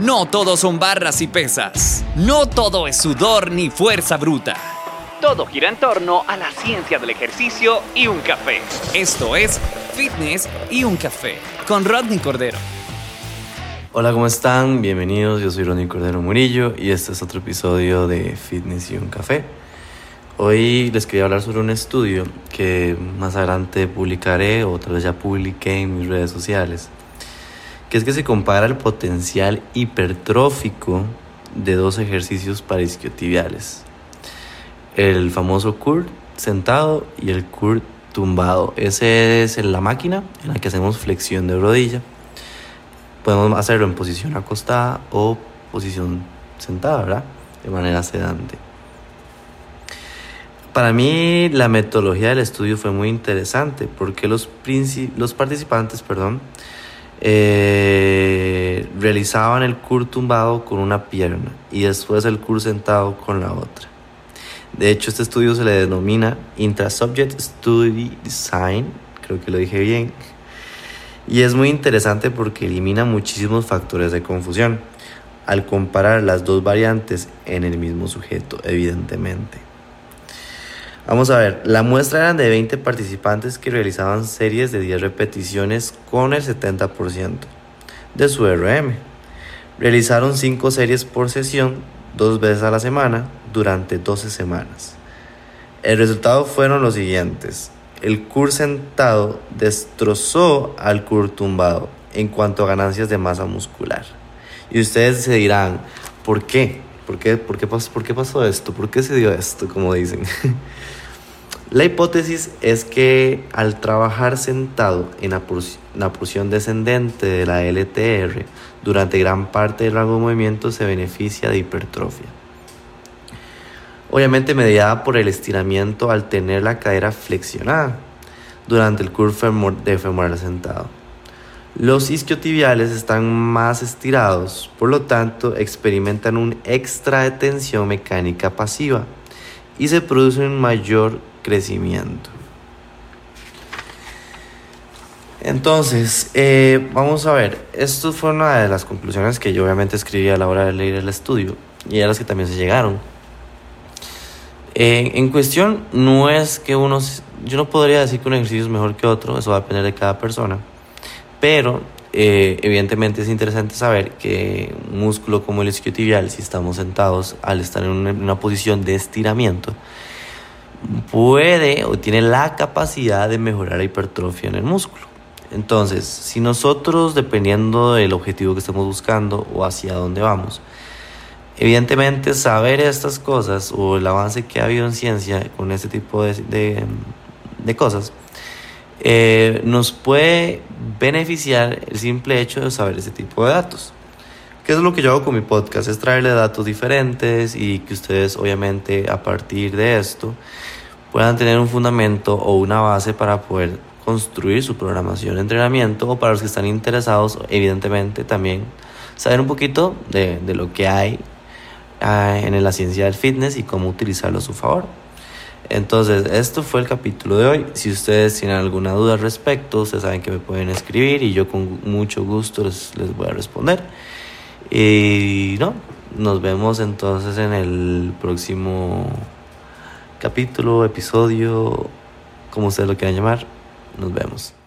No todo son barras y pesas. No todo es sudor ni fuerza bruta. Todo gira en torno a la ciencia del ejercicio y un café. Esto es Fitness y un café con Rodney Cordero. Hola, ¿cómo están? Bienvenidos, yo soy Rodney Cordero Murillo y este es otro episodio de Fitness y un café. Hoy les quería hablar sobre un estudio que más adelante publicaré o tal vez ya publiqué en mis redes sociales, que es que se compara el potencial hipertrófico de dos ejercicios para isquiotibiales. El famoso curl sentado y el curl tumbado. Ese es la máquina en la que hacemos flexión de rodilla. Podemos hacerlo en posición acostada o posición sentada, ¿verdad? De manera sedante. Para mí la metodología del estudio fue muy interesante porque los, los participantes perdón, eh, realizaban el cur tumbado con una pierna y después el cur sentado con la otra. De hecho, este estudio se le denomina Intra-Subject Study Design, creo que lo dije bien, y es muy interesante porque elimina muchísimos factores de confusión al comparar las dos variantes en el mismo sujeto, evidentemente. Vamos a ver, la muestra eran de 20 participantes que realizaban series de 10 repeticiones con el 70% de su RM. Realizaron 5 series por sesión, dos veces a la semana, durante 12 semanas. El resultado fueron los siguientes. El CUR sentado destrozó al CUR tumbado en cuanto a ganancias de masa muscular. Y ustedes se dirán, ¿por qué? ¿Por qué, por qué, pasó, ¿Por qué pasó esto? ¿Por qué se dio esto? Como dicen. La hipótesis es que al trabajar sentado en la porción descendente de la LTR durante gran parte del de movimiento se beneficia de hipertrofia. Obviamente mediada por el estiramiento al tener la cadera flexionada durante el de femoral sentado. Los isquiotibiales están más estirados, por lo tanto experimentan un extra de tensión mecánica pasiva y se produce un mayor crecimiento. Entonces, eh, vamos a ver, esto fue una de las conclusiones que yo obviamente escribí a la hora de leer el estudio y a las que también se llegaron. en cuestión, no es que uno, yo no podría decir que un ejercicio es mejor que otro, eso va a depender de cada persona, pero eh, evidentemente es interesante saber que un músculo como el isquiotibial, si estamos sentados al estar en una, posición de estiramiento, puede o tiene la capacidad de mejorar la hipertrofia en el músculo. Entonces, si nosotros, dependiendo del objetivo que estamos buscando o hacia dónde vamos, evidentemente saber estas cosas o el avance que ha habido en ciencia con este tipo de, de cosas, eh, nos puede beneficiar el simple hecho de saber ese tipo de datos. ¿Qué es lo que yo hago con mi podcast? Es traerle datos diferentes y que ustedes obviamente a partir de esto puedan tener un fundamento o una base para poder construir su programación de entrenamiento o para los que están interesados evidentemente también saber un poquito de, de lo que hay ah, en la ciencia del fitness y cómo utilizarlo a su favor. Entonces, esto fue el capítulo de hoy. Si ustedes tienen alguna duda al respecto, ustedes saben que me pueden escribir y yo con mucho gusto les, voy a responder. Y no, nos vemos entonces en el próximo capítulo, episodio, como ustedes lo quieran llamar. Nos vemos.